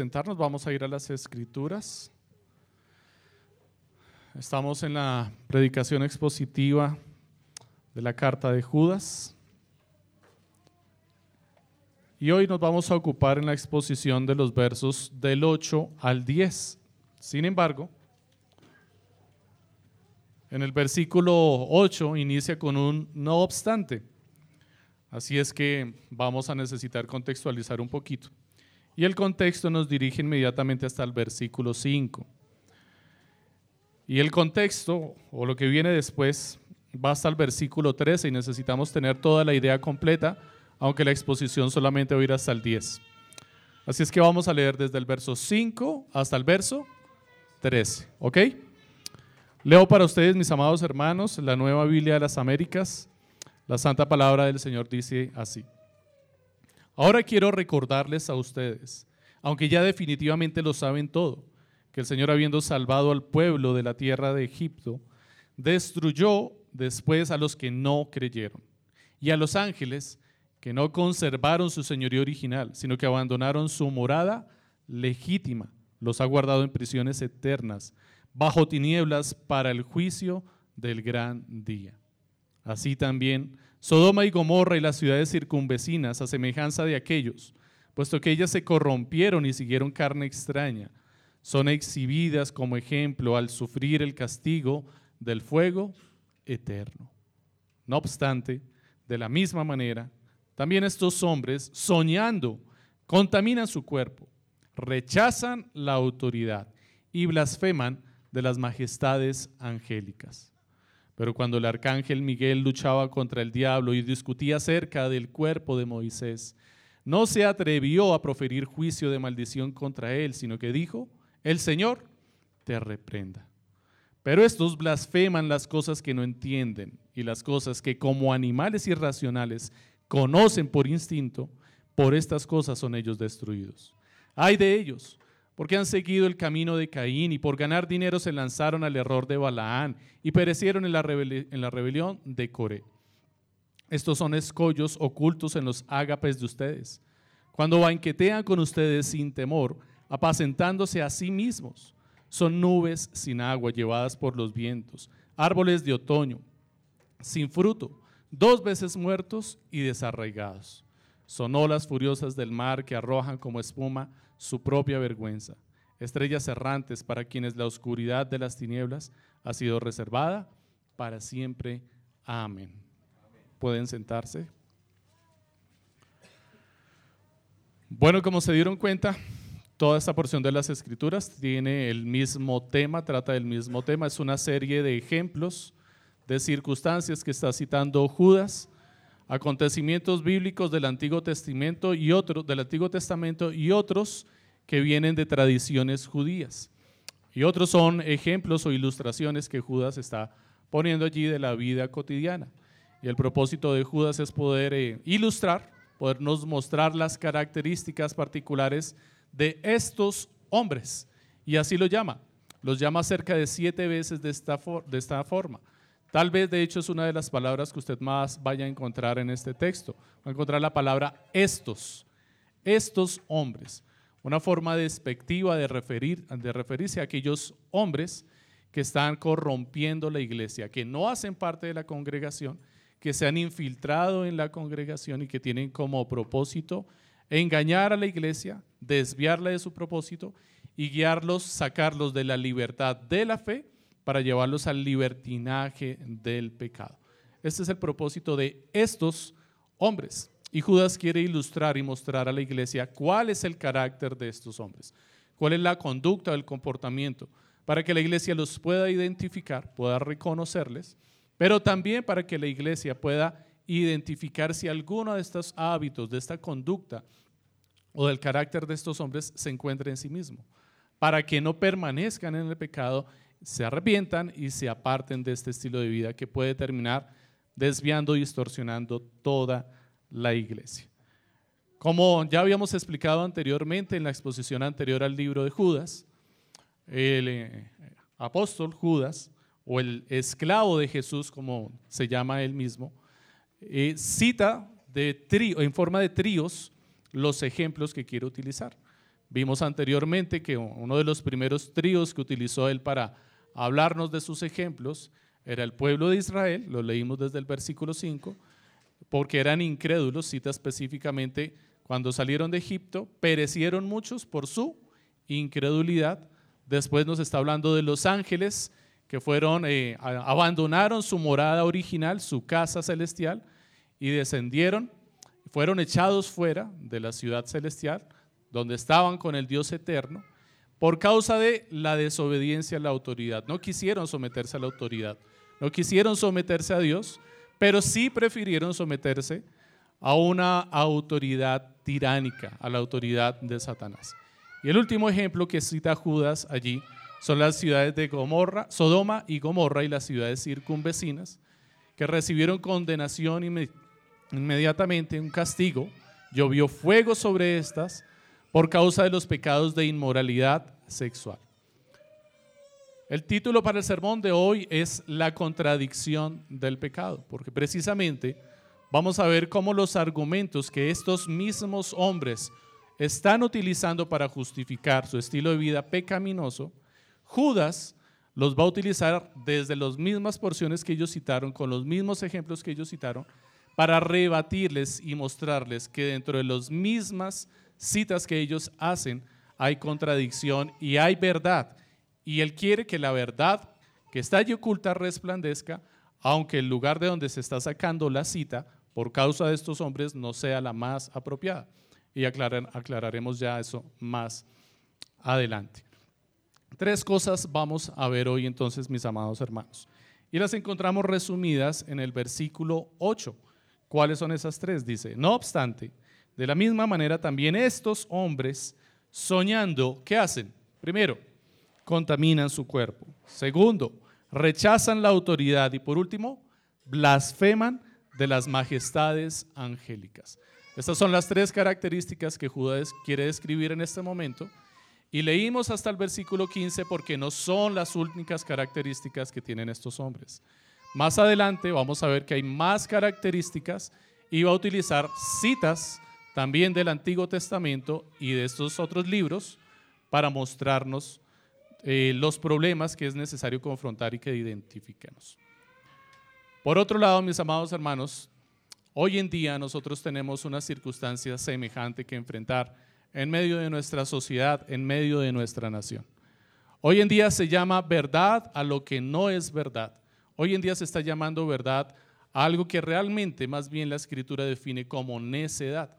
sentarnos, vamos a ir a las escrituras. Estamos en la predicación expositiva de la carta de Judas. Y hoy nos vamos a ocupar en la exposición de los versos del 8 al 10. Sin embargo, en el versículo 8 inicia con un no obstante. Así es que vamos a necesitar contextualizar un poquito. Y el contexto nos dirige inmediatamente hasta el versículo 5. Y el contexto, o lo que viene después, va hasta el versículo 13 y necesitamos tener toda la idea completa aunque la exposición solamente va a ir hasta el 10. Así es que vamos a leer desde el verso 5 hasta el verso 13, ¿ok? Leo para ustedes, mis amados hermanos, la nueva Biblia de las Américas. La santa palabra del Señor dice así. Ahora quiero recordarles a ustedes, aunque ya definitivamente lo saben todo, que el Señor habiendo salvado al pueblo de la tierra de Egipto, destruyó después a los que no creyeron y a los ángeles que no conservaron su señorío original, sino que abandonaron su morada legítima. Los ha guardado en prisiones eternas, bajo tinieblas para el juicio del gran día. Así también Sodoma y Gomorra y las ciudades circunvecinas, a semejanza de aquellos, puesto que ellas se corrompieron y siguieron carne extraña, son exhibidas como ejemplo al sufrir el castigo del fuego eterno. No obstante, de la misma manera, también estos hombres, soñando, contaminan su cuerpo, rechazan la autoridad y blasfeman de las majestades angélicas. Pero cuando el arcángel Miguel luchaba contra el diablo y discutía acerca del cuerpo de Moisés, no se atrevió a proferir juicio de maldición contra él, sino que dijo, el Señor te reprenda. Pero estos blasfeman las cosas que no entienden y las cosas que como animales irracionales conocen por instinto, por estas cosas son ellos destruidos. Hay de ellos, porque han seguido el camino de Caín y por ganar dinero se lanzaron al error de Balaán y perecieron en la, rebelión de Coré. Estos son escollos ocultos en los ágapes de ustedes, cuando banquetean con ustedes sin temor, apacentándose a sí mismos. Son nubes sin agua llevadas por los vientos, árboles de otoño, sin fruto, dos veces muertos y desarraigados. Son olas furiosas del mar que arrojan como espuma su propia vergüenza. Estrellas errantes para quienes la oscuridad de las tinieblas ha sido reservada para siempre. Amén. Pueden sentarse. Bueno, como se dieron cuenta, toda esta porción de las escrituras tiene el mismo tema, trata del mismo tema. Es una serie de ejemplos de circunstancias que está citando Judas, acontecimientos bíblicos del Antiguo Testamento y otros del Antiguo Testamento y otros que vienen de tradiciones judías. Y otros son ejemplos o ilustraciones que Judas está poniendo allí de la vida cotidiana. Y el propósito de Judas es poder eh, ilustrar, podernos mostrar las características particulares de estos hombres. Y así lo llama. Los llama cerca de siete veces de esta, de esta forma. Tal vez, de hecho, es una de las palabras que usted más vaya a encontrar en este texto. Va a encontrar la palabra estos, estos hombres. Una forma despectiva de, referir, de referirse a aquellos hombres que están corrompiendo la iglesia, que no hacen parte de la congregación, que se han infiltrado en la congregación y que tienen como propósito engañar a la iglesia, desviarla de su propósito y guiarlos, sacarlos de la libertad de la fe para llevarlos al libertinaje del pecado. Este es el propósito de estos hombres. Y Judas quiere ilustrar y mostrar a la iglesia cuál es el carácter de estos hombres, cuál es la conducta, el comportamiento, para que la iglesia los pueda identificar, pueda reconocerles, pero también para que la iglesia pueda identificar si alguno de estos hábitos, de esta conducta o del carácter de estos hombres se encuentra en sí mismo, para que no permanezcan en el pecado se arrepientan y se aparten de este estilo de vida que puede terminar desviando y distorsionando toda la iglesia. Como ya habíamos explicado anteriormente en la exposición anterior al libro de Judas, el eh, apóstol Judas, o el esclavo de Jesús, como se llama él mismo, eh, cita en forma de tríos los ejemplos que quiere utilizar. Vimos anteriormente que uno de los primeros tríos que utilizó él para hablarnos de sus ejemplos era el pueblo de Israel, lo leímos desde el versículo 5, porque eran incrédulos, cita específicamente, cuando salieron de Egipto, perecieron muchos por su incredulidad. Después nos está hablando de los ángeles que fueron, eh, abandonaron su morada original, su casa celestial, y descendieron, fueron echados fuera de la ciudad celestial, donde estaban con el Dios eterno, por causa de la desobediencia a la autoridad. No quisieron someterse a la autoridad, no quisieron someterse a Dios, pero sí prefirieron someterse a una autoridad tiránica, a la autoridad de Satanás. Y el último ejemplo que cita Judas allí son las ciudades de Gomorra, Sodoma y Gomorra y las ciudades circunvecinas, que recibieron condenación inmediatamente, un castigo, llovió fuego sobre estas por causa de los pecados de inmoralidad sexual. El título para el sermón de hoy es La contradicción del pecado, porque precisamente vamos a ver cómo los argumentos que estos mismos hombres están utilizando para justificar su estilo de vida pecaminoso, Judas los va a utilizar desde las mismas porciones que ellos citaron, con los mismos ejemplos que ellos citaron, para rebatirles y mostrarles que dentro de las mismas citas que ellos hacen hay contradicción y hay verdad y Él quiere que la verdad que está allí oculta resplandezca, aunque el lugar de donde se está sacando la cita por causa de estos hombres no sea la más apropiada. Y aclararemos ya eso más adelante. Tres cosas vamos a ver hoy entonces, mis amados hermanos. Y las encontramos resumidas en el versículo 8. ¿Cuáles son esas tres? Dice, no obstante, de la misma manera también estos hombres, soñando, ¿qué hacen? Primero, contaminan su cuerpo. Segundo, rechazan la autoridad. Y por último, blasfeman de las majestades angélicas. Estas son las tres características que Judas quiere describir en este momento. Y leímos hasta el versículo 15 porque no son las únicas características que tienen estos hombres. Más adelante vamos a ver que hay más características y va a utilizar citas también del Antiguo Testamento y de estos otros libros para mostrarnos eh, los problemas que es necesario confrontar y que identifiquemos. Por otro lado, mis amados hermanos, hoy en día nosotros tenemos una circunstancia semejante que enfrentar en medio de nuestra sociedad, en medio de nuestra nación. Hoy en día se llama verdad a lo que no es verdad. Hoy en día se está llamando verdad a algo que realmente más bien la escritura define como necedad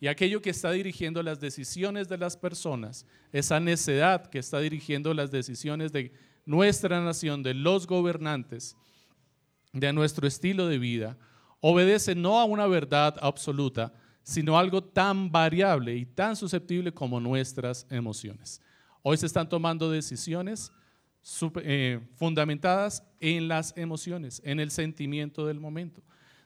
y aquello que está dirigiendo las decisiones de las personas, esa necedad que está dirigiendo las decisiones de nuestra nación, de los gobernantes, de nuestro estilo de vida, obedece no a una verdad absoluta, sino a algo tan variable y tan susceptible como nuestras emociones. Hoy se están tomando decisiones eh, fundamentadas en las emociones, en el sentimiento del momento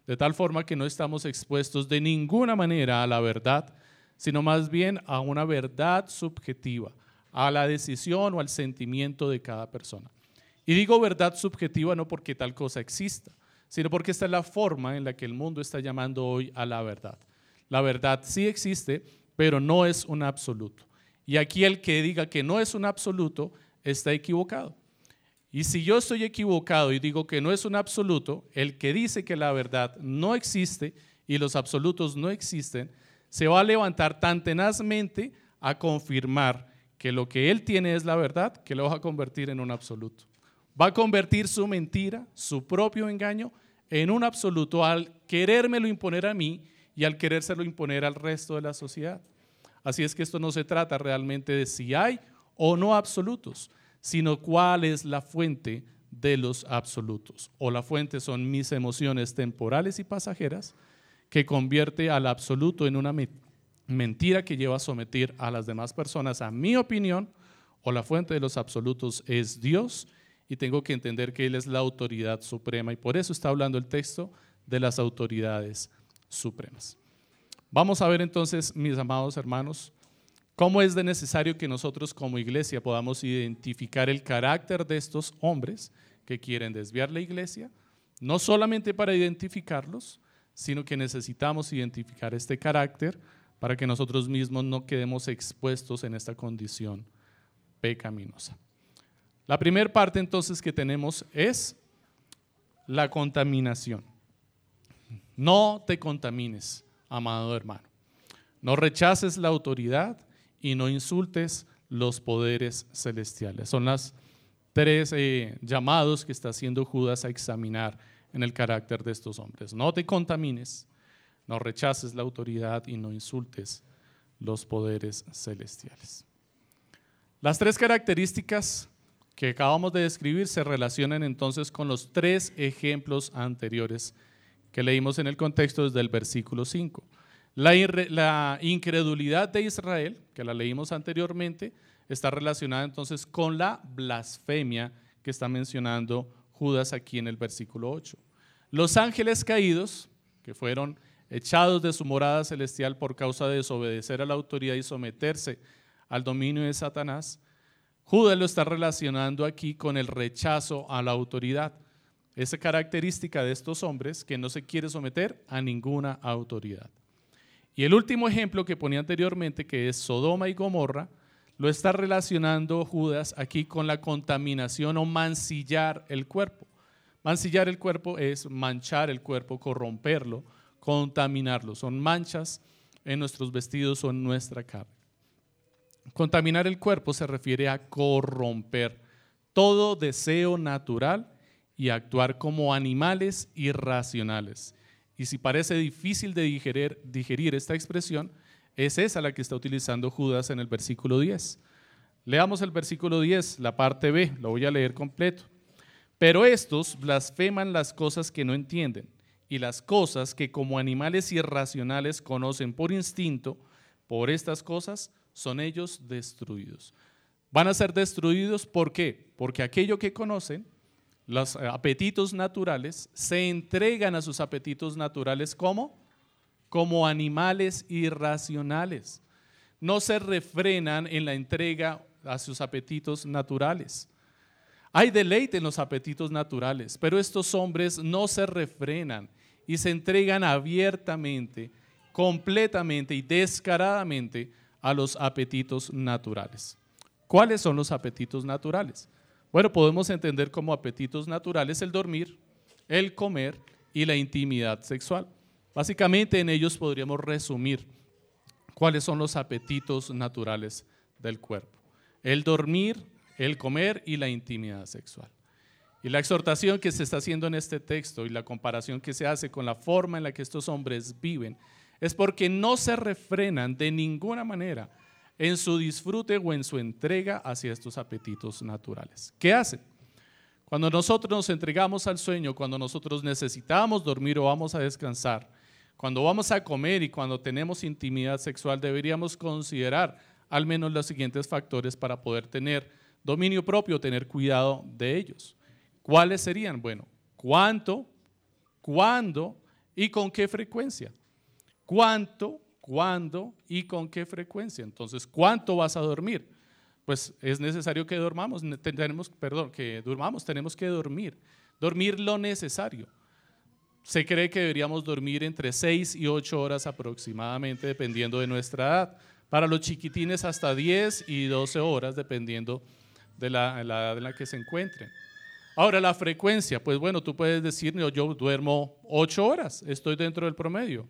de tal forma que no estamos expuestos de ninguna manera a la verdad, sino más bien a una verdad subjetiva, a la decisión o al sentimiento de cada persona. Y digo verdad subjetiva no porque tal cosa exista, sino porque esta es la forma en la que el mundo está llamando hoy a la verdad. La verdad sí existe, pero no es un absoluto. Y aquí el que diga que no es un absoluto está equivocado. Y si yo estoy equivocado y digo que no es un absoluto, el que dice que la verdad no existe y los absolutos no existen, se va a levantar tan tenazmente a confirmar que lo que él tiene es la verdad, que lo va a convertir en un absoluto. Va a convertir su mentira, su propio engaño, en un absoluto al querérmelo imponer a mí y al querérselo imponer al resto de la sociedad. Así es que esto no se trata realmente de si hay o no absolutos, sino cuál es la fuente de los absolutos. O la fuente son mis emociones temporales y pasajeras, que convierte al absoluto en una mentira que lleva a someter a las demás personas a mi opinión, o la fuente de los absolutos es Dios, y tengo que entender que Él es la autoridad suprema, y por eso está hablando el texto de las autoridades supremas. Vamos a ver entonces, mis amados hermanos, ¿Cómo es de necesario que nosotros como iglesia podamos identificar el carácter de estos hombres que quieren desviar la iglesia? No solamente para identificarlos, sino que necesitamos identificar este carácter para que nosotros mismos no quedemos expuestos en esta condición pecaminosa. La primera parte entonces que tenemos es la contaminación. No te contamines, amado hermano. No rechaces la autoridad y no insultes los poderes celestiales. Son las tres eh, llamados que está haciendo Judas a examinar en el carácter de estos hombres. No te contamines, no rechaces la autoridad y no insultes los poderes celestiales. Las tres características que acabamos de describir se relacionan entonces con los tres ejemplos anteriores que leímos en el contexto desde el versículo 5. La, incredulidad de Israel, que la leímos anteriormente, está relacionada entonces con la blasfemia que está mencionando Judas aquí en el versículo 8. Los ángeles caídos, que fueron echados de su morada celestial por causa de desobedecer a la autoridad y someterse al dominio de Satanás, Judas lo está relacionando aquí con el rechazo a la autoridad. Esa característica de estos hombres que no se quiere someter a ninguna autoridad. Y el último ejemplo que ponía anteriormente, que es Sodoma y Gomorra, lo está relacionando Judas aquí con la contaminación o mancillar el cuerpo. Mancillar el cuerpo es manchar el cuerpo, corromperlo, contaminarlo. Son manchas en nuestros vestidos o en nuestra carne. Contaminar el cuerpo se refiere a corromper todo deseo natural y actuar como animales irracionales. Y si parece difícil de digerir, esta expresión, es esa la que está utilizando Judas en el versículo 10. Leamos el versículo 10, la parte B, lo voy a leer completo. Pero estos blasfeman las cosas que no entienden y las cosas que como animales irracionales conocen por instinto, por estas cosas son ellos destruidos. Van a ser destruidos, ¿por qué? Porque aquello que conocen, los eh, apetitos naturales, se entregan a sus apetitos naturales como como animales irracionales. No se refrenan en la entrega a sus apetitos naturales. Hay deleite en los apetitos naturales, pero estos hombres no se refrenan y se entregan abiertamente, completamente y descaradamente a los apetitos naturales. ¿Cuáles son los apetitos naturales? Bueno, podemos entender como apetitos naturales el dormir, el comer y la intimidad sexual. Básicamente en ellos podríamos resumir cuáles son los apetitos naturales del cuerpo. El dormir, el comer y la intimidad sexual. Y la exhortación que se está haciendo en este texto y la comparación que se hace con la forma en la que estos hombres viven es porque no se refrenan de ninguna manera en su disfrute o en su entrega hacia estos apetitos naturales. ¿Qué hacen? Cuando nosotros nos entregamos al sueño, cuando nosotros necesitamos dormir o vamos a descansar, cuando vamos a comer y cuando tenemos intimidad sexual, deberíamos considerar al menos los siguientes factores para poder tener dominio propio, tener cuidado de ellos. ¿Cuáles serían? Bueno, ¿cuánto, cuándo y con qué frecuencia? ¿Cuánto, cuándo y con qué frecuencia? Entonces, ¿cuánto vas a dormir? Pues es necesario que dormamos, tenemos, perdón, que durmamos, tenemos que dormir. Dormir lo necesario. Se cree que deberíamos dormir entre 6 y 8 horas aproximadamente, dependiendo de nuestra edad. Para los chiquitines hasta 10 y 12 horas, dependiendo de la, edad en la que se encuentren. Ahora, la frecuencia, pues bueno, tú puedes decir, yo, yo duermo 8 horas, estoy dentro del promedio.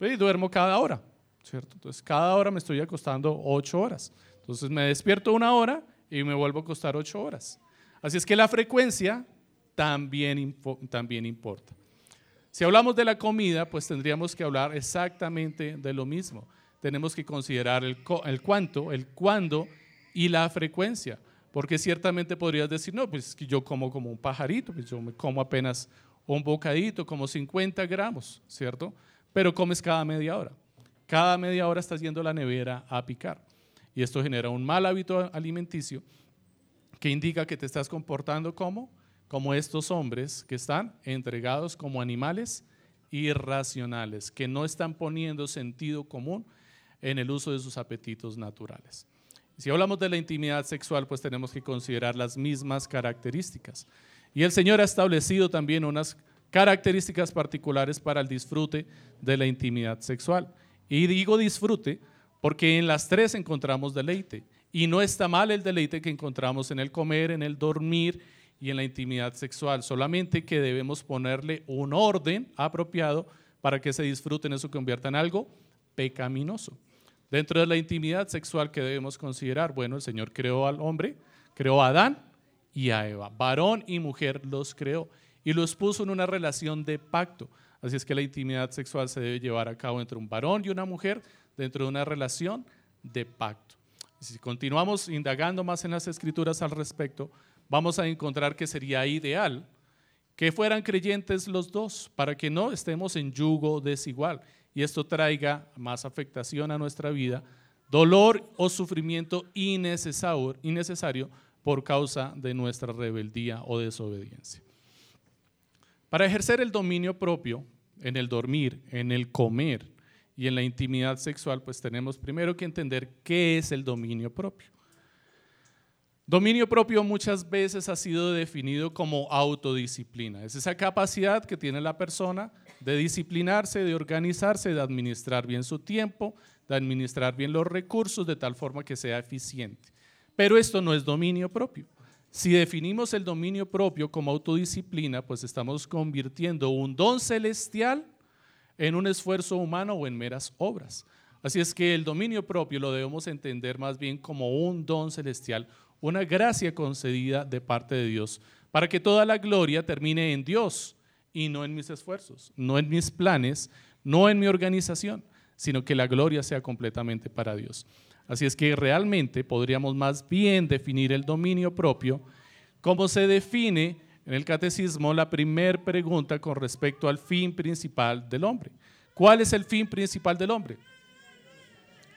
Y duermo cada hora, ¿cierto? Entonces, cada hora me estoy acostando ocho horas. Entonces, me despierto una hora y me vuelvo a acostar ocho horas. Así es que la frecuencia también, también importa. Si hablamos de la comida, pues tendríamos que hablar exactamente de lo mismo. Tenemos que considerar el, el cuánto, el cuándo y la frecuencia. Porque ciertamente podrías decir, no, pues yo como como un pajarito, pues yo como apenas un bocadito, como 50 gramos, ¿cierto? pero comes cada media hora. Cada media hora estás yendo a la nevera a picar. Y esto genera un mal hábito alimenticio que indica que te estás comportando como, como estos hombres que están entregados como animales irracionales, que no están poniendo sentido común en el uso de sus apetitos naturales. Si hablamos de la intimidad sexual, pues tenemos que considerar las mismas características. Y el Señor ha establecido también unas características particulares para el disfrute de la intimidad sexual. Y digo disfrute porque en las tres encontramos deleite. Y no está mal el deleite que encontramos en el comer, en el dormir y en la intimidad sexual. Solamente que debemos ponerle un orden apropiado para que se disfrute y se convierta en algo pecaminoso. Dentro de la intimidad sexual que debemos considerar, bueno, el Señor creó al hombre, creó a Adán y a Eva. Varón y mujer los creó y los puso en una relación de pacto. Así es que la intimidad sexual se debe llevar a cabo entre un varón y una mujer dentro de una relación de pacto. Si continuamos indagando más en las escrituras al respecto, vamos a encontrar que sería ideal que fueran creyentes los dos para que no estemos en yugo desigual y esto traiga más afectación a nuestra vida, dolor o sufrimiento innecesario, por causa de nuestra rebeldía o desobediencia. Para ejercer el dominio propio en el dormir, en el comer y en la intimidad sexual, pues tenemos primero que entender qué es el dominio propio. Dominio propio muchas veces ha sido definido como autodisciplina. Es esa capacidad que tiene la persona de disciplinarse, de organizarse, de administrar bien su tiempo, de administrar bien los recursos de tal forma que sea eficiente. Pero esto no es dominio propio. Si definimos el dominio propio como autodisciplina, pues estamos convirtiendo un don celestial en un esfuerzo humano o en meras obras. Así es que el dominio propio lo debemos entender más bien como un don celestial, una gracia concedida de parte de Dios, para que toda la gloria termine en Dios y no en mis esfuerzos, no en mis planes, no en mi organización, sino que la gloria sea completamente para Dios. Así es que realmente podríamos más bien definir el dominio propio como se define en el catecismo la primera pregunta con respecto al fin principal del hombre. ¿Cuál es el fin principal del hombre?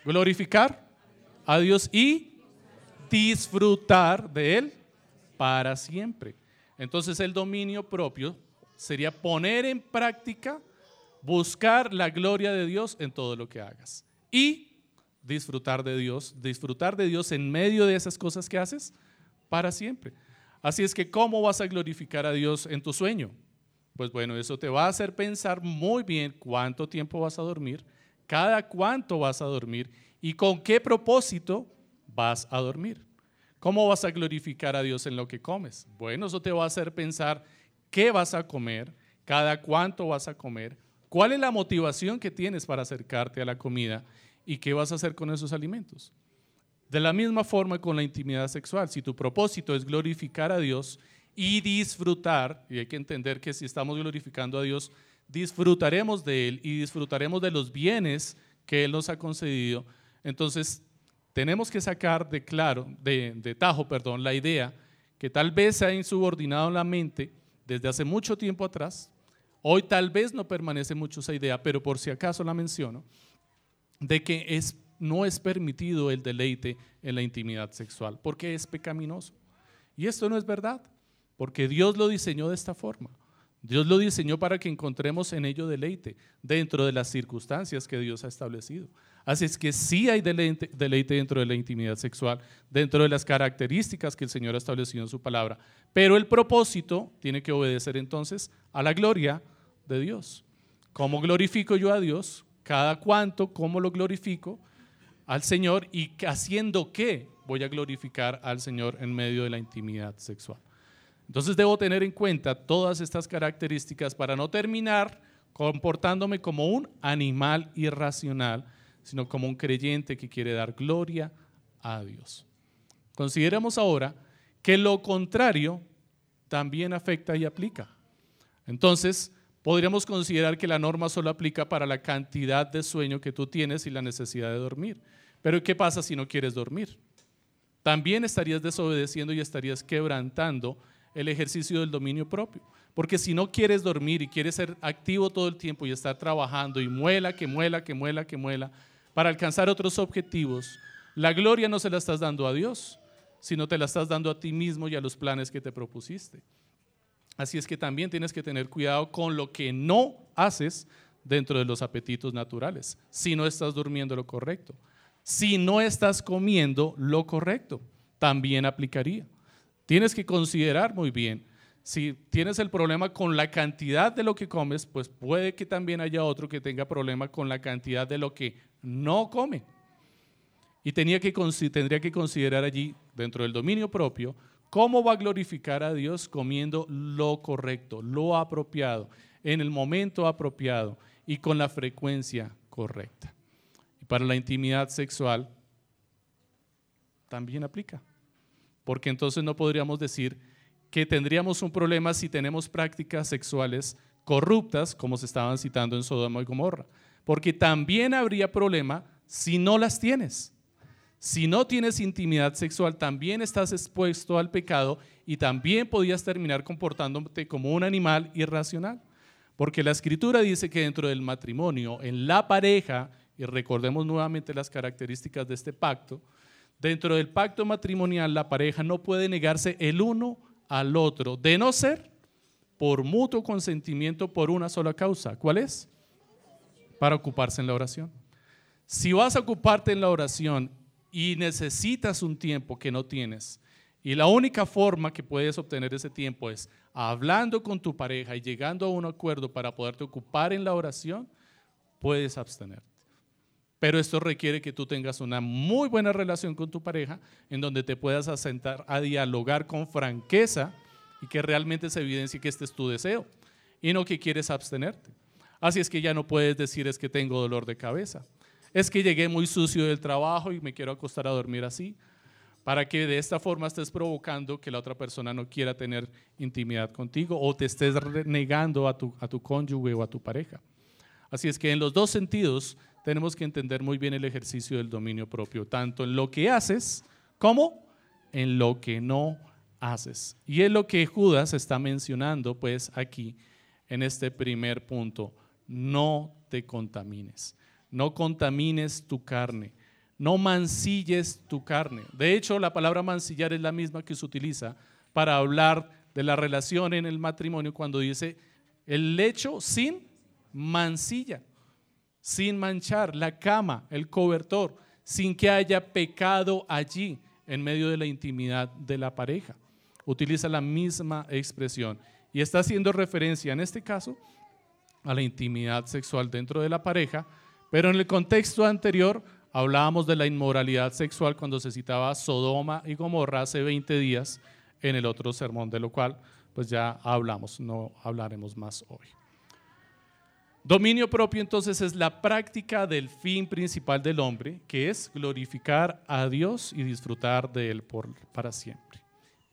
Glorificar a Dios y disfrutar de Él para siempre. Entonces el dominio propio sería poner en práctica, buscar la gloria de Dios en todo lo que hagas. Y disfrutar de Dios, disfrutar de Dios en medio de esas cosas que haces para siempre. Así es que, ¿cómo vas a glorificar a Dios en tu sueño? Pues bueno, eso te va a hacer pensar muy bien cuánto tiempo vas a dormir, cada cuánto vas a dormir y con qué propósito vas a dormir. ¿Cómo vas a glorificar a Dios en lo que comes? Bueno, eso te va a hacer pensar qué vas a comer, cada cuánto vas a comer, cuál es la motivación que tienes para acercarte a la comida ¿Y qué vas a hacer con esos alimentos? De la misma forma con la intimidad sexual, si tu propósito es glorificar a Dios y disfrutar, y hay que entender que si estamos glorificando a Dios, disfrutaremos de Él y disfrutaremos de los bienes que Él nos ha concedido, entonces tenemos que sacar de claro, de, tajo, perdón, la idea que tal vez se ha insubordinado en la mente desde hace mucho tiempo atrás, hoy tal vez no permanece mucho esa idea, pero por si acaso la menciono, de que es, no es permitido el deleite en la intimidad sexual, porque es pecaminoso. Y esto no es verdad, porque Dios lo diseñó de esta forma. Dios lo diseñó para que encontremos en ello deleite dentro de las circunstancias que Dios ha establecido. Así es que sí hay deleite, deleite, dentro de la intimidad sexual, dentro de las características que el Señor ha establecido en su palabra. Pero el propósito tiene que obedecer entonces a la gloria de Dios. ¿Cómo glorifico yo a Dios? Cada cuánto, cómo lo glorifico al Señor y haciendo qué voy a glorificar al Señor en medio de la intimidad sexual. Entonces debo tener en cuenta todas estas características para no terminar comportándome como un animal irracional, sino como un creyente que quiere dar gloria a Dios. Consideremos ahora que lo contrario también afecta y aplica. Entonces, podríamos considerar que la norma solo aplica para la cantidad de sueño que tú tienes y la necesidad de dormir. Pero ¿qué pasa si no quieres dormir? También estarías desobedeciendo y estarías quebrantando el ejercicio del dominio propio. Porque si no quieres dormir y quieres ser activo todo el tiempo y estar trabajando y muela, que muela, que muela, que muela, para alcanzar otros objetivos, la gloria no se la estás dando a Dios, sino te la estás dando a ti mismo y a los planes que te propusiste. Así es que también tienes que tener cuidado con lo que no haces dentro de los apetitos naturales, si no estás durmiendo lo correcto. Si no estás comiendo lo correcto, también aplicaría. Tienes que considerar muy bien Si tienes el problema con la cantidad de lo que comes, pues puede que también haya otro que tenga problema con la cantidad de lo que no come. Y tendría que considerar allí, dentro del dominio propio, cómo va a glorificar a Dios comiendo lo correcto, lo apropiado, en el momento apropiado y con la frecuencia correcta. Y para la intimidad sexual también aplica. Porque entonces no podríamos decir que tendríamos un problema si tenemos prácticas sexuales corruptas, como se estaban citando en Sodoma y Gomorra. Porque también habría problema si no las tienes. Si no tienes intimidad sexual, también estás expuesto al pecado y también podías terminar comportándote como un animal irracional. Porque la escritura dice que dentro del matrimonio, en la pareja, y recordemos nuevamente las características de este pacto, dentro del pacto matrimonial la pareja no puede negarse el uno al otro, de no ser por mutuo consentimiento por una sola causa. ¿Cuál es? Para ocuparse en la oración. Si vas a ocuparte en la oración y necesitas un tiempo que no tienes, y la única forma que puedes obtener ese tiempo es hablando con tu pareja y llegando a un acuerdo para poderte ocupar en la oración, puedes abstenerte. Pero esto requiere que tú tengas una muy buena relación con tu pareja, en donde te puedas asentar a dialogar con franqueza y que realmente se evidencie que este es tu deseo y no que quieres abstenerte. Así es que ya no puedes decir es que tengo dolor de cabeza, es que llegué muy sucio del trabajo y me quiero acostar a dormir así, para que de esta forma estés provocando que la otra persona no quiera tener intimidad contigo o te estés negando a tu, a tu cónyuge o a tu pareja. Así es que en los dos sentidos tenemos que entender muy bien el ejercicio del dominio propio, tanto en lo que haces como en lo que no haces. Y es lo que Judas está mencionando pues aquí en este primer punto. No te contamines, no contamines tu carne, no mancilles tu carne. De hecho, la palabra mancillar es la misma que se utiliza para hablar de la relación en el matrimonio cuando dice el lecho sin mancilla sin manchar, la cama, el cobertor, sin que haya pecado allí en medio de la intimidad de la pareja. Utiliza la misma expresión y está haciendo referencia en este caso a la intimidad sexual dentro de la pareja, pero en el contexto anterior hablábamos de la inmoralidad sexual cuando se citaba Sodoma y Gomorra hace 20 días en el otro sermón, de lo cual pues ya hablamos, no hablaremos más hoy. Dominio propio entonces es la práctica del fin principal del hombre, que es glorificar a Dios y disfrutar de Él por, para siempre.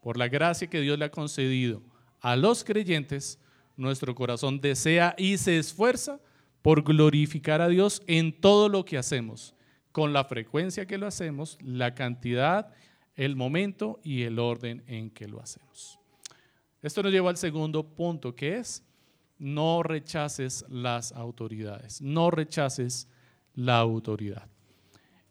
Por la gracia que Dios le ha concedido a los creyentes, nuestro corazón desea y se esfuerza por glorificar a Dios en todo lo que hacemos, con la frecuencia que lo hacemos, la cantidad, el momento y el orden en que lo hacemos. Esto nos lleva al segundo punto, que es no rechaces las autoridades, no rechaces la autoridad.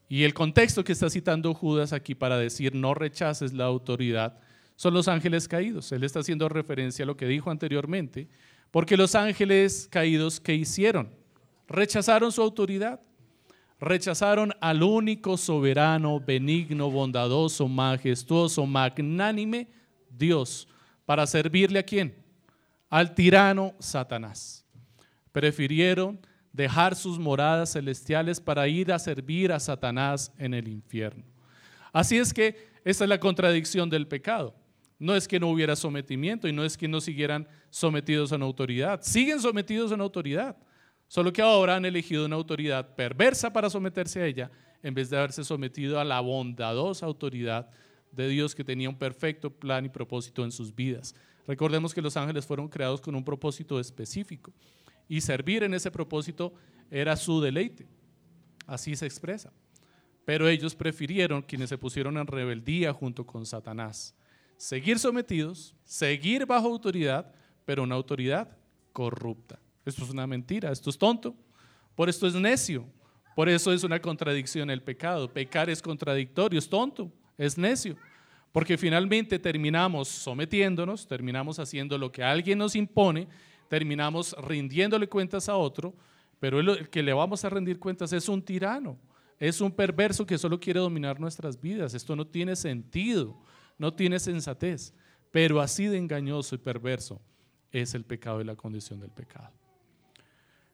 Y el contexto que está citando Judas aquí para decir no rechaces la autoridad son los ángeles caídos. Él está haciendo referencia a lo que dijo anteriormente, porque los ángeles caídos, ¿qué hicieron? Rechazaron su autoridad, rechazaron al único soberano, benigno, bondadoso, majestuoso, magnánime Dios, para servirle a quién? al tirano Satanás. Prefirieron dejar sus moradas celestiales para ir a servir a Satanás en el infierno. Así es que esa es la contradicción del pecado. No es que no hubiera sometimiento y no es que no siguieran sometidos a una autoridad. Siguen sometidos a una autoridad. Solo que ahora han elegido una autoridad perversa para someterse a ella en vez de haberse sometido a la bondadosa autoridad de Dios que tenía un perfecto plan y propósito en sus vidas. Recordemos que los ángeles fueron creados con un propósito específico y servir en ese propósito era su deleite. Así se expresa. Pero ellos prefirieron, quienes se pusieron en rebeldía junto con Satanás, seguir sometidos, seguir bajo autoridad, pero una autoridad corrupta. Esto es una mentira, esto es tonto, por esto es necio, por eso es una contradicción el pecado. Pecar es contradictorio, es tonto, es necio. Porque finalmente terminamos sometiéndonos, terminamos haciendo lo que alguien nos impone, terminamos rindiéndole cuentas a otro, pero el que le vamos a rendir cuentas es un tirano, es un perverso que solo quiere dominar nuestras vidas. Esto no tiene sentido, no tiene sensatez. pero así de engañoso y perverso es el pecado y la condición del pecado.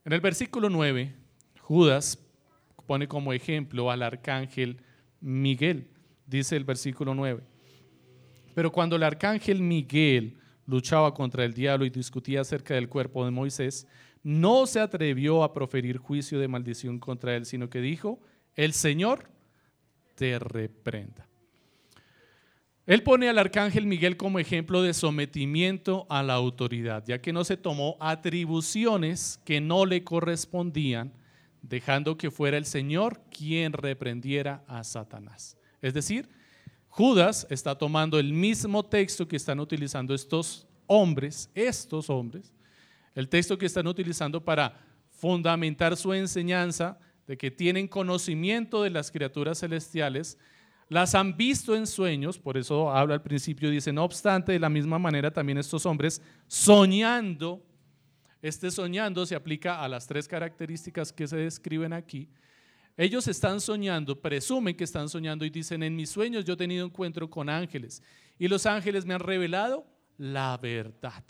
En el versículo 9, Judas pone como ejemplo al arcángel Miguel, dice el versículo 9. Pero cuando el arcángel Miguel luchaba contra el diablo y discutía acerca del cuerpo de Moisés, no se atrevió a proferir juicio de maldición contra él, sino que dijo, el Señor te reprenda. Él pone al arcángel Miguel como ejemplo de sometimiento a la autoridad, ya que no se tomó atribuciones que no le correspondían, dejando que fuera el Señor quien reprendiera a Satanás. Es decir, Judas está tomando el mismo texto que están utilizando estos hombres, estos hombres, el texto que están utilizando para fundamentar su enseñanza de que tienen conocimiento de las criaturas celestiales, las han visto en sueños, por eso habla al principio, dice, no obstante, de la misma manera también estos hombres soñando, este soñando se aplica a las tres características que se describen aquí, ellos están soñando, presumen que están soñando y dicen, en mis sueños yo he tenido encuentro con ángeles y los ángeles me han revelado la verdad,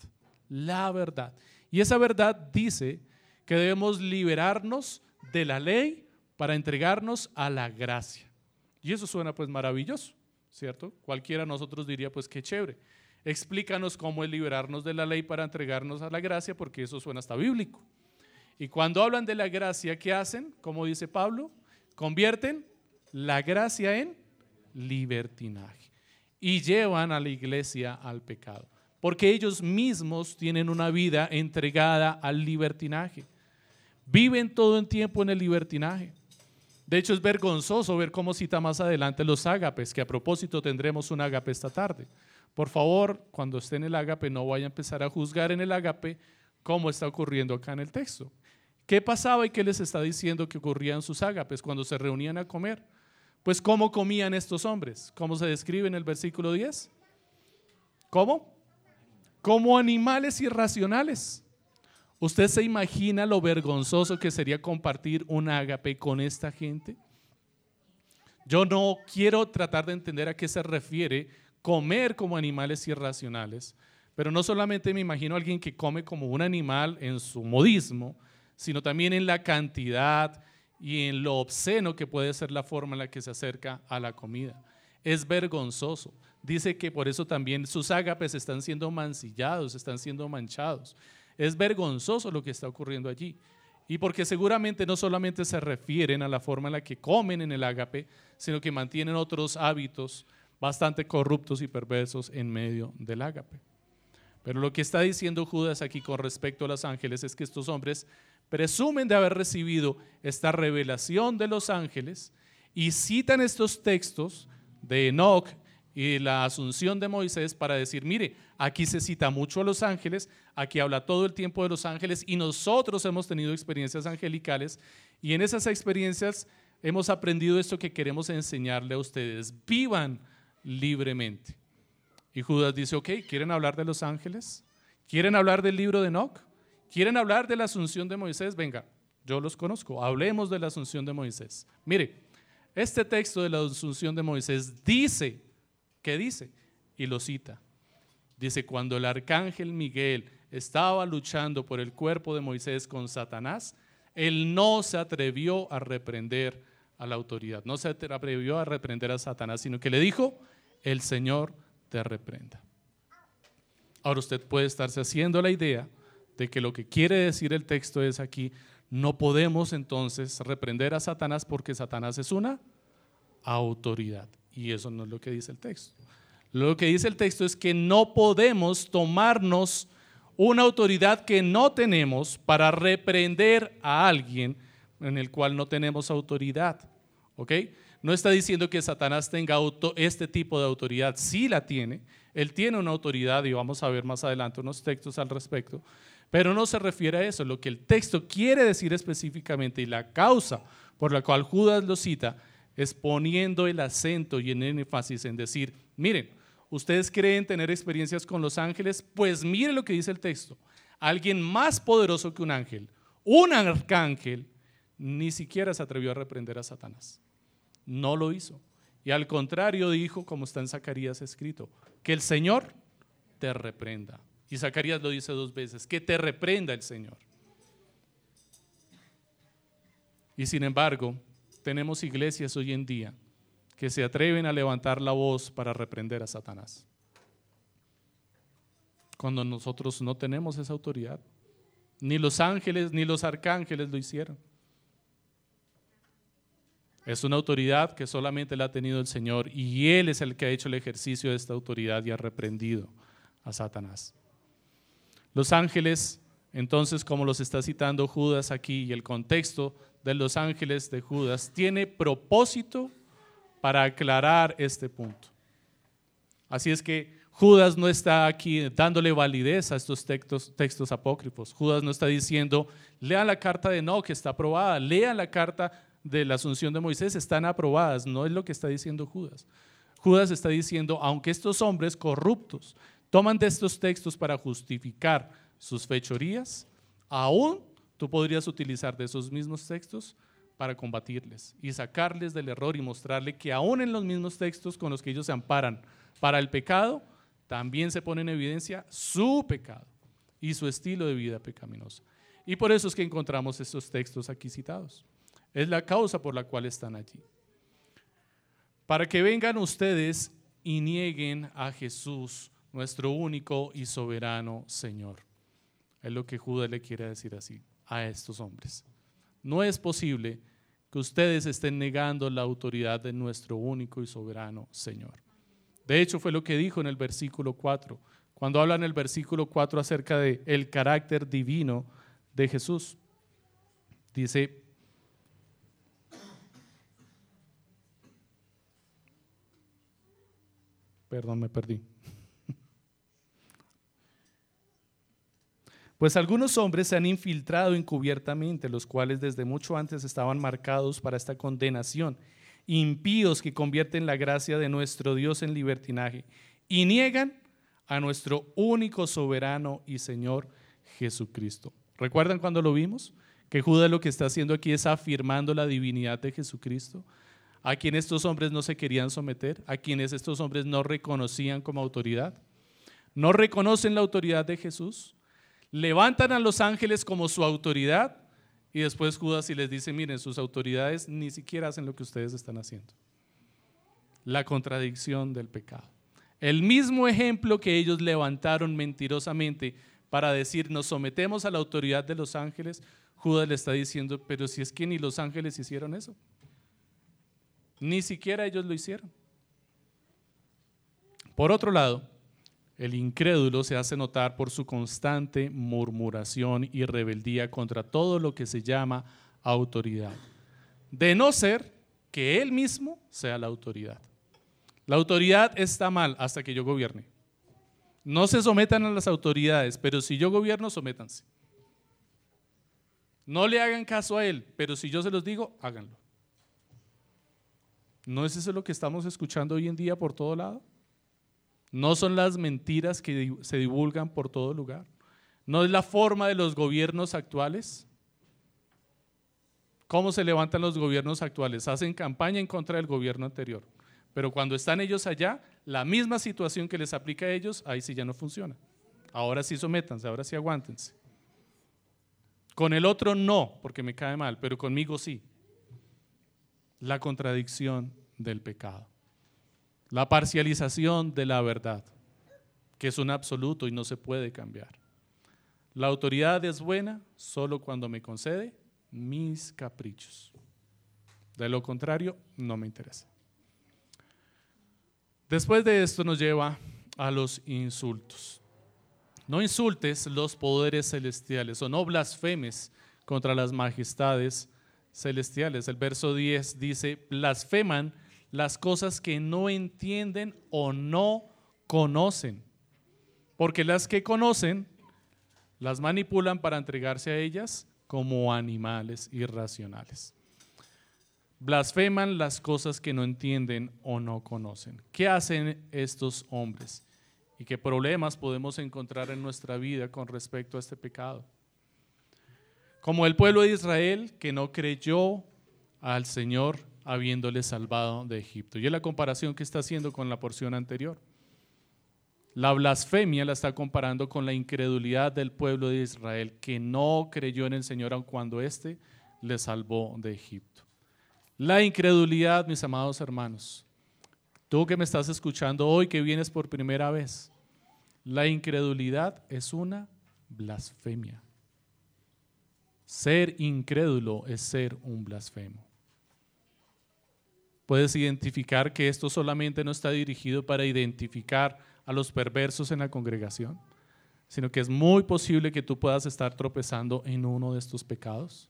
la verdad. Y esa verdad dice que debemos liberarnos de la ley para entregarnos a la gracia. Y eso suena pues maravilloso, ¿cierto? Cualquiera de nosotros diría pues qué chévere. Explícanos cómo es liberarnos de la ley para entregarnos a la gracia, porque eso suena hasta bíblico. Y cuando hablan de la gracia, ¿qué hacen? Como dice Pablo, convierten la gracia en libertinaje y llevan a la iglesia al pecado, porque ellos mismos tienen una vida entregada al libertinaje. Viven todo el tiempo en el libertinaje. De hecho, es vergonzoso ver cómo cita más adelante los ágapes, que a propósito tendremos un ágape esta tarde. Por favor, cuando esté en el ágape, no vaya a empezar a juzgar en el ágape cómo está ocurriendo acá en el texto. ¿Qué pasaba y qué les está diciendo que ocurría en sus ágapes cuando se reunían a comer? Pues cómo comían estos hombres, ¿cómo se describe en el versículo 10? ¿Cómo? Como animales irracionales. ¿Usted se imagina lo vergonzoso que sería compartir un ágape con esta gente? Yo no quiero tratar de entender a qué se refiere comer como animales irracionales, pero no solamente me imagino a alguien que come como un animal en su modismo, sino también en la cantidad y en lo obsceno que puede ser la forma en la que se acerca a la comida. Es vergonzoso. Dice que por eso también sus ágapes están siendo mancillados, están siendo manchados. Es vergonzoso lo que está ocurriendo allí. Y porque seguramente no solamente se refieren a la forma en la que comen en el ágape, sino que mantienen otros hábitos bastante corruptos y perversos en medio del ágape. Pero lo que está diciendo Judas aquí con respecto a los ángeles es que estos hombres presumen de haber recibido esta revelación de los ángeles y citan estos textos de Enoch y la asunción de Moisés para decir, mire, aquí se cita mucho a los ángeles, aquí habla todo el tiempo de los ángeles y nosotros hemos tenido experiencias angelicales y en esas experiencias hemos aprendido esto que queremos enseñarle a ustedes, vivan libremente. Y Judas dice, ok, ¿quieren hablar de los ángeles? ¿Quieren hablar del libro de Enoch? ¿Quieren hablar de la asunción de Moisés? Venga, yo los conozco, hablemos de la asunción de Moisés. Mire, este texto de la asunción de Moisés dice ¿Qué dice? Y lo cita. Dice, cuando el arcángel Miguel estaba luchando por el cuerpo de Moisés con Satanás, él no se atrevió a reprender a la autoridad, no se atrevió a reprender a Satanás, sino que le dijo, el Señor te reprenda. Ahora usted puede estarse haciendo la idea de que lo que quiere decir el texto es aquí, no podemos entonces reprender a Satanás porque Satanás es una autoridad. Y eso no es lo que dice el texto. Lo que dice el texto es que no podemos tomarnos una autoridad que no tenemos para reprender a alguien en el cual no tenemos autoridad. ¿Ok? No está diciendo que Satanás tenga este tipo de autoridad. Sí la tiene. Él tiene una autoridad y vamos a ver más adelante unos textos al respecto. Pero no se refiere a eso. Lo que el texto quiere decir específicamente y la causa por la cual Judas lo cita es poniendo el acento y el énfasis en decir, miren, ustedes creen tener experiencias con los ángeles, pues miren lo que dice el texto. Alguien más poderoso que un ángel, un arcángel, ni siquiera se atrevió a reprender a Satanás. No lo hizo. Y al contrario dijo, como está en Zacarías escrito, que el Señor te reprenda. Y Zacarías lo dice dos veces, que te reprenda el Señor. Y sin embargo, tenemos iglesias hoy en día que se atreven a levantar la voz para reprender a Satanás. Cuando nosotros no tenemos esa autoridad. Ni los ángeles ni los arcángeles lo hicieron. Es una autoridad que solamente la ha tenido el Señor y Él es el que ha hecho el ejercicio de esta autoridad y ha reprendido a Satanás. Los ángeles, entonces, como los está citando Judas aquí y el contexto de los ángeles de Judas, tiene propósito para aclarar este punto. Así es que Judas no está aquí dándole validez a estos textos, textos apócrifos. Judas no está diciendo, lea la carta de No, que está aprobada, lea la carta de la asunción de Moisés están aprobadas, no es lo que está diciendo Judas. Judas está diciendo, aunque estos hombres corruptos toman de estos textos para justificar sus fechorías, aún tú podrías utilizar de esos mismos textos para combatirles y sacarles del error y mostrarle que aún en los mismos textos con los que ellos se amparan para el pecado, también se pone en evidencia su pecado y su estilo de vida pecaminoso. Y por eso es que encontramos estos textos aquí citados. Es la causa por la cual están allí. Para que vengan ustedes y nieguen a Jesús, nuestro único y soberano Señor. Es lo que Judas le quiere decir así a estos hombres. No es posible que ustedes estén negando la autoridad de nuestro único y soberano Señor. De hecho, fue lo que dijo en el versículo 4, cuando habla en el versículo 4 acerca de el carácter divino de Jesús. Dice, Perdón, me perdí. Pues algunos hombres se han infiltrado encubiertamente, los cuales desde mucho antes estaban marcados para esta condenación, impíos que convierten la gracia de nuestro Dios en libertinaje y niegan a nuestro único soberano y Señor Jesucristo. ¿Recuerdan cuando lo vimos? Que Judas lo que está haciendo aquí es afirmando la divinidad de Jesucristo a quien estos hombres no se querían someter, a quienes estos hombres no reconocían como autoridad. No reconocen la autoridad de Jesús, levantan a los ángeles como su autoridad y después Judas y les dice, miren, sus autoridades ni siquiera hacen lo que ustedes están haciendo. La contradicción del pecado. El mismo ejemplo que ellos levantaron mentirosamente para decir, nos sometemos a la autoridad de los ángeles, Judas le está diciendo, pero si es que ni los ángeles hicieron eso. Ni siquiera ellos lo hicieron. Por otro lado, el incrédulo se hace notar por su constante murmuración y rebeldía contra todo lo que se llama autoridad, de no ser que él mismo sea la autoridad. La autoridad está mal hasta que yo gobierne. No se sometan a las autoridades, pero si yo gobierno, sométanse. No le hagan caso a él, pero si yo se los digo, háganlo. ¿No es eso lo que estamos escuchando hoy en día por todo lado? ¿No son las mentiras que se divulgan por todo lugar? ¿No es la forma de los gobiernos actuales? ¿Cómo se levantan los gobiernos actuales? Hacen campaña en contra del gobierno anterior. Pero cuando están ellos allá, la misma situación que les aplica a ellos, ahí sí ya no funciona. Ahora sí sométanse, ahora sí aguántense. Con el otro no, porque me cae mal, pero conmigo sí. La contradicción del pecado. La parcialización de la verdad, que es un absoluto y no se puede cambiar. La autoridad es buena solo cuando me concede mis caprichos. De lo contrario, no me interesa. Después de esto nos lleva a los insultos. No insultes los poderes celestiales o no blasfemes contra las majestades celestiales. El verso 10 dice, blasfeman las cosas que no entienden o no conocen. Porque las que conocen las manipulan para entregarse a ellas como animales irracionales. Blasfeman las cosas que no entienden o no conocen. ¿Qué hacen estos hombres? ¿Y qué problemas podemos encontrar en nuestra vida con respecto a este pecado? Como el pueblo de Israel que no creyó al Señor habiéndole salvado de Egipto. Y es la comparación que está haciendo con la porción anterior. La blasfemia la está comparando con la incredulidad del pueblo de Israel que no creyó en el Señor aun cuando éste le salvó de Egipto. La incredulidad, mis amados hermanos, tú que me estás escuchando hoy, que vienes por primera vez, la incredulidad es una blasfemia. Ser incrédulo es ser un blasfemo. Puedes identificar que esto solamente no está dirigido para identificar a los perversos en la congregación, sino que es muy posible que tú puedas estar tropezando en uno de estos pecados.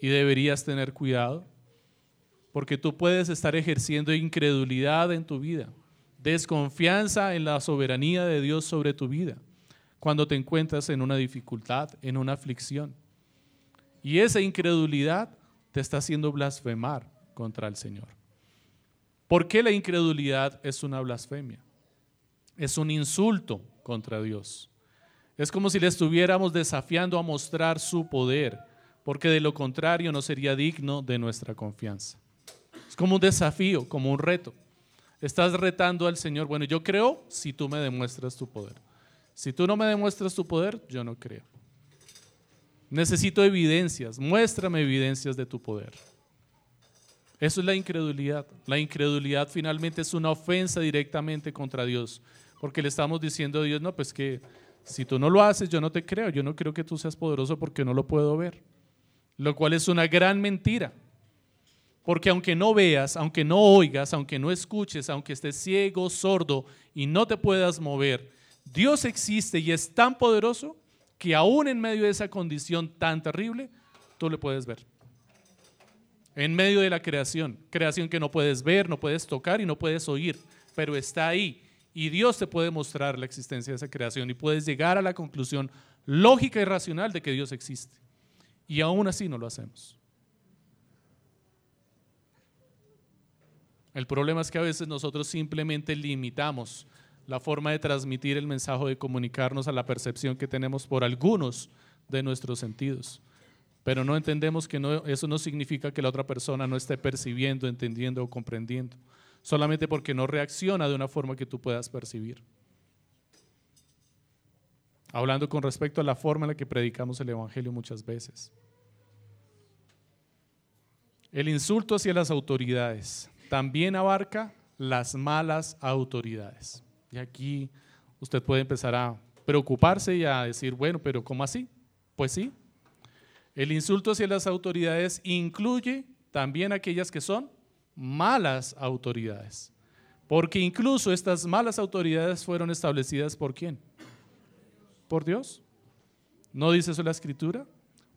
Y deberías tener cuidado, porque tú puedes estar ejerciendo incredulidad en tu vida, desconfianza en la soberanía de Dios sobre tu vida, cuando te encuentras en una dificultad, en una aflicción. Y esa incredulidad te está haciendo blasfemar contra el Señor. ¿Por qué la incredulidad es una blasfemia? Es un insulto contra Dios. Es como si le estuviéramos desafiando a mostrar su poder, porque de lo contrario no sería digno de nuestra confianza. Es como un desafío, como un reto. Estás retando al Señor, bueno, yo creo si tú me demuestras tu poder. Si tú no me demuestras tu poder, yo no creo. Necesito evidencias, muéstrame evidencias de tu poder. Eso es la incredulidad. La incredulidad finalmente es una ofensa directamente contra Dios, porque le estamos diciendo a Dios, no, pues que si tú no lo haces, yo no te creo, yo no creo que tú seas poderoso porque no lo puedo ver. Lo cual es una gran mentira. Porque aunque no veas, aunque no oigas, aunque no escuches, aunque estés ciego, sordo y no te puedas mover, Dios existe y es tan poderoso que aún en medio de esa condición tan terrible, tú le puedes ver en medio de la creación, creación que no puedes ver, no puedes tocar y no puedes oír, pero está ahí. Y Dios te puede mostrar la existencia de esa creación y puedes llegar a la conclusión lógica y racional de que Dios existe. Y aún así no lo hacemos. El problema es que a veces nosotros simplemente limitamos la forma de transmitir el mensaje, de comunicarnos a la percepción que tenemos por algunos de nuestros sentidos pero no entendemos que eso no significa que la otra persona no esté percibiendo, entendiendo o comprendiendo, solamente porque no reacciona de una forma que tú puedas percibir. Hablando con respecto a la forma en la que predicamos el Evangelio muchas veces. El insulto hacia las autoridades también abarca las malas autoridades. Y aquí usted puede empezar a preocuparse y a decir, bueno, pero ¿cómo así? Pues sí, el insulto hacia las autoridades incluye también aquellas que son malas autoridades. Porque incluso estas malas autoridades fueron establecidas por quién? Por Dios. ¿No dice eso la escritura?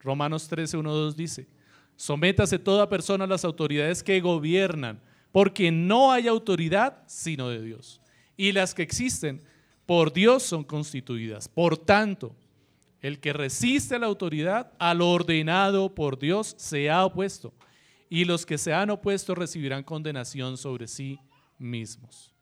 Romanos 13, 1, 2 dice, sométase toda persona a las autoridades que gobiernan, porque no hay autoridad sino de Dios. Y las que existen por Dios son constituidas. Por tanto, el que resiste a la autoridad, al ordenado por Dios, se ha opuesto. Y los que se han opuesto recibirán condenación sobre sí mismos.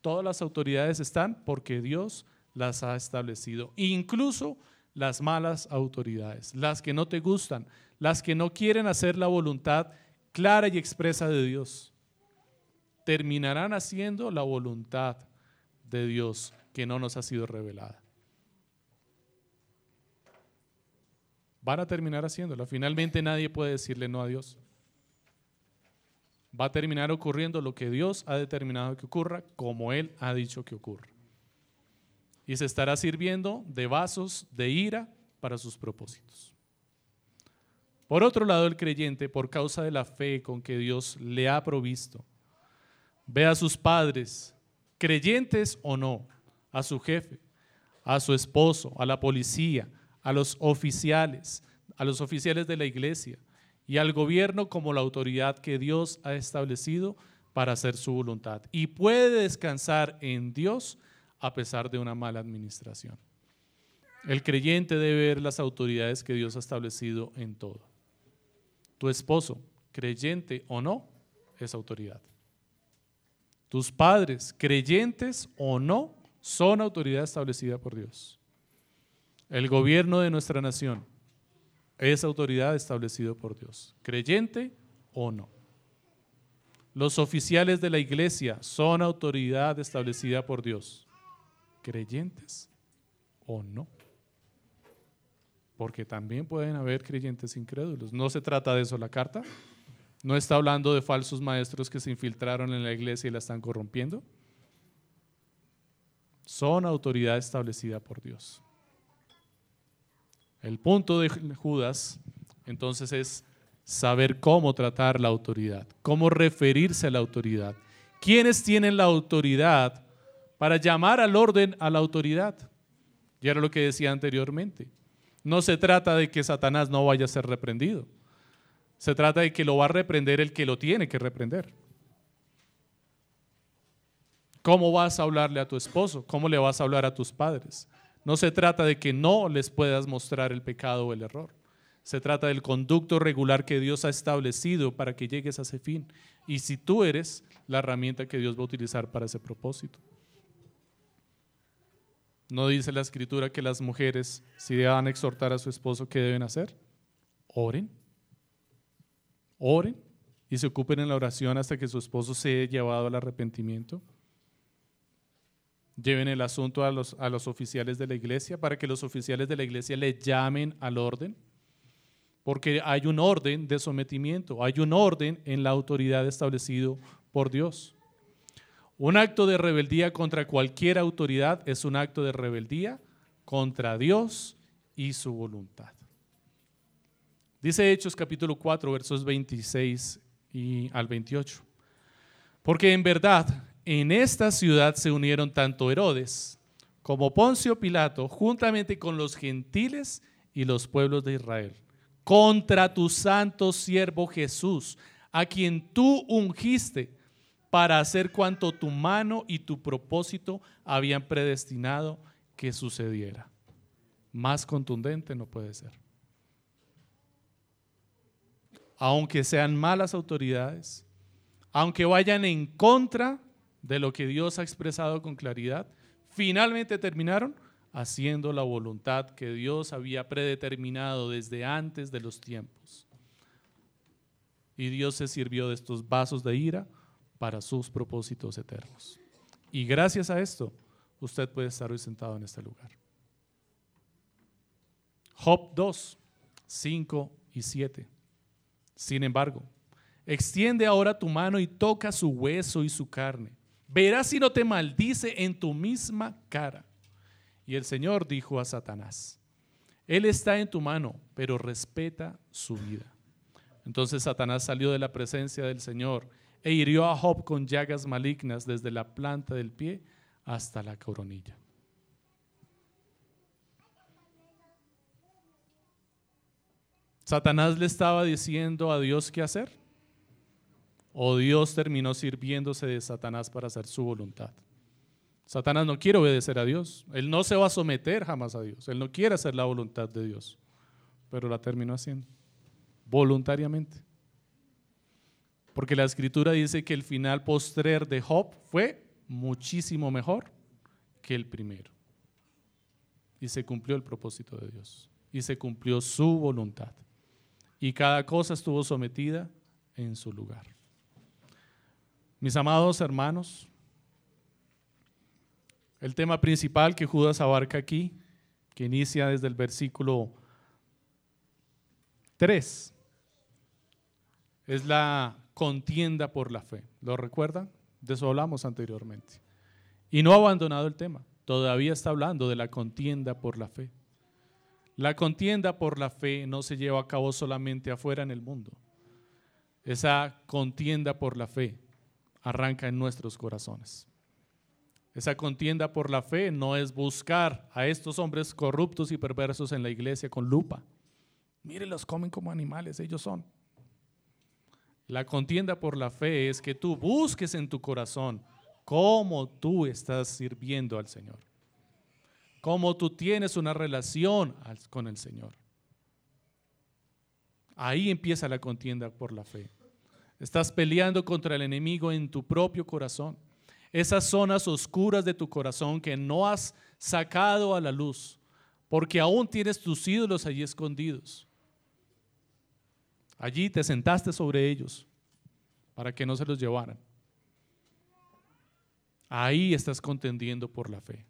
Todas las autoridades están porque Dios las ha establecido. Incluso las malas autoridades, las que no te gustan, las que no quieren hacer la voluntad clara y expresa de Dios, terminarán haciendo la voluntad de Dios que no nos ha sido revelada. Van a terminar haciéndolo. Finalmente nadie puede decirle no a Dios. Va a terminar ocurriendo lo que Dios ha determinado que ocurra, como Él ha dicho que ocurra. Y se estará sirviendo de vasos de ira para sus propósitos. Por otro lado, el creyente, por causa de la fe con que Dios le ha provisto, ve a sus padres, creyentes o no, a su jefe, a su esposo, a la policía, a los oficiales, a los oficiales de la iglesia y al gobierno como la autoridad que Dios ha establecido para hacer su voluntad. Y puede descansar en Dios a pesar de una mala administración. El creyente debe ver las autoridades que Dios ha establecido en todo. Tu esposo, creyente o no, es autoridad. Tus padres, creyentes o no, son autoridad establecida por Dios. El gobierno de nuestra nación es autoridad establecido por Dios, creyente o no. los oficiales de la iglesia son autoridad establecida por Dios, creyentes o no. Porque también pueden haber creyentes incrédulos. No se trata de eso la carta. No está hablando de falsos maestros que se infiltraron en la iglesia y la están corrompiendo. Son autoridad establecida por Dios. El punto de Judas entonces es saber cómo tratar la autoridad, cómo referirse a la autoridad. ¿Quiénes tienen la autoridad para llamar al orden a la autoridad? Y era lo que decía anteriormente. No se trata de que Satanás no vaya a ser reprendido. Se trata de que lo va a reprender el que lo tiene que reprender. ¿Cómo vas a hablarle a tu esposo? ¿Cómo le vas a hablar a tus padres? No se trata de que no les puedas mostrar el pecado o el error. Se trata del conducto regular que Dios ha establecido para que llegues a ese fin. Y si tú eres la herramienta que Dios va a utilizar para ese propósito. ¿No dice la escritura que las mujeres, si deban exhortar a su esposo, ¿qué deben hacer? Oren. Oren y se ocupen en la oración hasta que su esposo sea llevado al arrepentimiento. Lleven el asunto a los, a los oficiales de la iglesia para que los oficiales de la iglesia le llamen al orden. Porque hay un orden de sometimiento, hay un orden en la autoridad establecido por Dios. Un acto de rebeldía contra cualquier autoridad es un acto de rebeldía contra Dios y su voluntad. Dice Hechos capítulo 4, versos 26 y al 28. Porque en verdad en esta ciudad se unieron tanto Herodes como Poncio Pilato, juntamente con los gentiles y los pueblos de Israel, contra tu santo siervo Jesús, a quien tú ungiste para hacer cuanto tu mano y tu propósito habían predestinado que sucediera. Más contundente no puede ser. Aunque sean malas autoridades, aunque vayan en contra de lo que Dios ha expresado con claridad, finalmente terminaron haciendo la voluntad que Dios había predeterminado desde antes de los tiempos. Y Dios se sirvió de estos vasos de ira para sus propósitos eternos. Y gracias a esto, usted puede estar hoy sentado en este lugar. Job 2, 5 y 7. Sin embargo, extiende ahora tu mano y toca su hueso y su carne. Verás si no te maldice en tu misma cara. Y el Señor dijo a Satanás, Él está en tu mano, pero respeta su vida. Entonces Satanás salió de la presencia del Señor e hirió a Job con llagas malignas desde la planta del pie hasta la coronilla. ¿Satanás le estaba diciendo a Dios qué hacer? ¿O Dios terminó sirviéndose de Satanás para hacer su voluntad? Satanás no quiere obedecer a Dios. Él no se va a someter jamás a Dios. Él no quiere hacer la voluntad de Dios. Pero la terminó haciendo voluntariamente. Porque la escritura dice que el final postrer de Job fue muchísimo mejor que el primero. Y se cumplió el propósito de Dios. Y se cumplió su voluntad. Y cada cosa estuvo sometida en su lugar. Mis amados hermanos, el tema principal que Judas abarca aquí, que inicia desde el versículo 3, es la contienda por la fe. ¿Lo recuerdan? De eso hablamos anteriormente. Y no ha abandonado el tema. Todavía está hablando de la contienda por la fe. La contienda por la fe no se lleva a cabo solamente afuera en el mundo. Esa contienda por la fe arranca en nuestros corazones. Esa contienda por la fe no es buscar a estos hombres corruptos y perversos en la iglesia con lupa. los comen como animales, ellos son. La contienda por la fe es que tú busques en tu corazón cómo tú estás sirviendo al Señor, cómo tú tienes una relación con el Señor. Ahí empieza la contienda por la fe. Estás peleando contra el enemigo en tu propio corazón. Esas zonas oscuras de tu corazón que no has sacado a la luz, porque aún tienes tus ídolos allí escondidos. Allí te sentaste sobre ellos para que no se los llevaran. Ahí estás contendiendo por la fe.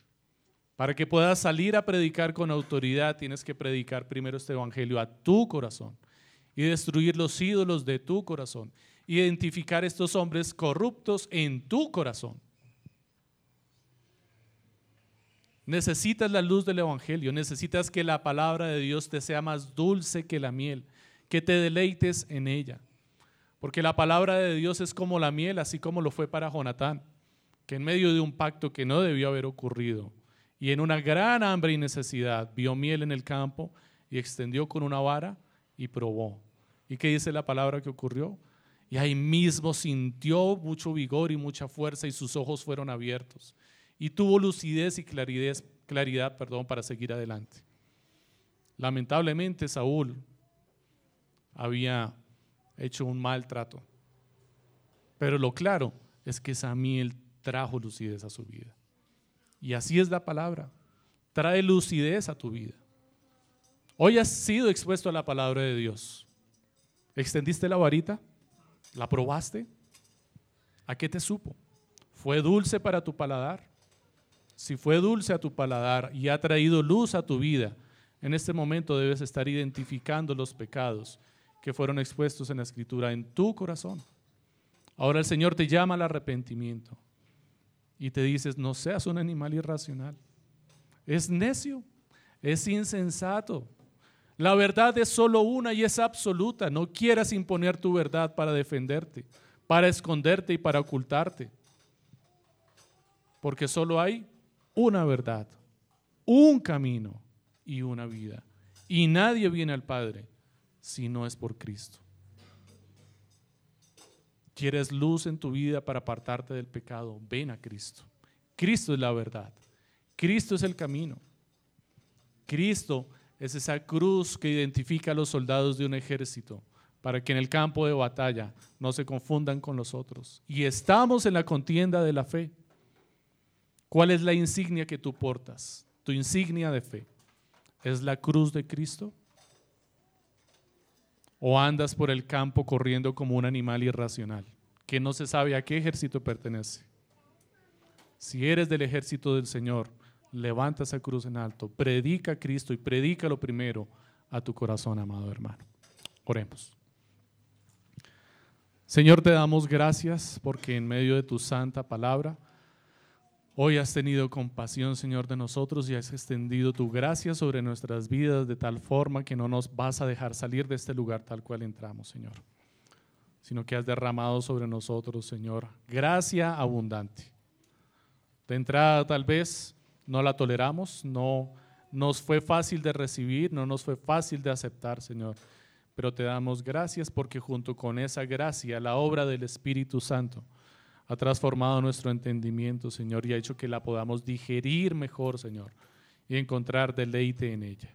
Para que puedas salir a predicar con autoridad, tienes que predicar primero este evangelio a tu corazón y destruir los ídolos de tu corazón. Identificar estos hombres corruptos en tu corazón. Necesitas la luz del Evangelio, necesitas que la palabra de Dios te sea más dulce que la miel, que te deleites en ella. Porque la palabra de Dios es como la miel, así como lo fue para Jonatán, que en medio de un pacto que no debió haber ocurrido y en una gran hambre y necesidad vio miel en el campo y extendió con una vara y probó. ¿Y qué dice la palabra que ocurrió? Y ahí mismo sintió mucho vigor y mucha fuerza y sus ojos fueron abiertos y tuvo lucidez y claridad, claridad perdón, para seguir adelante. Lamentablemente Saúl había hecho un mal trato, pero lo claro es que Samuel trajo lucidez a su vida. Y así es la palabra, trae lucidez a tu vida. Hoy has sido expuesto a la palabra de Dios. ¿Extendiste la varita? ¿La probaste? ¿A qué te supo? ¿Fue dulce para tu paladar? si fue dulce a tu paladar y ha traído luz a tu vida, en este momento debes estar identificando los pecados que fueron expuestos en la escritura en tu corazón. Ahora el Señor te llama al arrepentimiento y te dices, no seas un animal irracional. Es necio, es insensato. La verdad es solo una y es absoluta. No quieras imponer tu verdad para defenderte, para esconderte y para ocultarte. Porque solo hay una verdad, un camino y una vida. Y nadie viene al Padre si no es por Cristo. ¿Quieres luz en tu vida para apartarte del pecado? Ven a Cristo. Cristo es la verdad. Cristo es el camino. Cristo es esa cruz que identifica a los soldados de un ejército para que en el campo de batalla no se confundan con los otros. Y estamos en la contienda de la fe. ¿Cuál es la insignia que tú portas? Tu insignia de fe. ¿Es la cruz de Cristo? ¿O andas por el campo corriendo como un animal irracional que no se sabe a qué ejército pertenece? Si eres del ejército del Señor, levanta esa cruz en alto, predica a Cristo y predica lo primero a tu corazón, amado hermano. Oremos. Señor, te damos gracias porque en medio de tu santa palabra, Hoy has tenido compasión, Señor, de nosotros y has extendido tu gracia sobre nuestras vidas de tal forma que no nos vas a dejar salir de este lugar tal cual entramos, Señor, sino que has derramado sobre nosotros, Señor, gracia abundante. De entrada tal vez no la toleramos, no nos fue fácil de recibir, no nos fue fácil de aceptar, Señor, pero te damos gracias porque junto con esa gracia, la obra del Espíritu Santo, ha transformado nuestro entendimiento, Señor, y ha hecho que la podamos digerir mejor, Señor, y encontrar deleite en ella.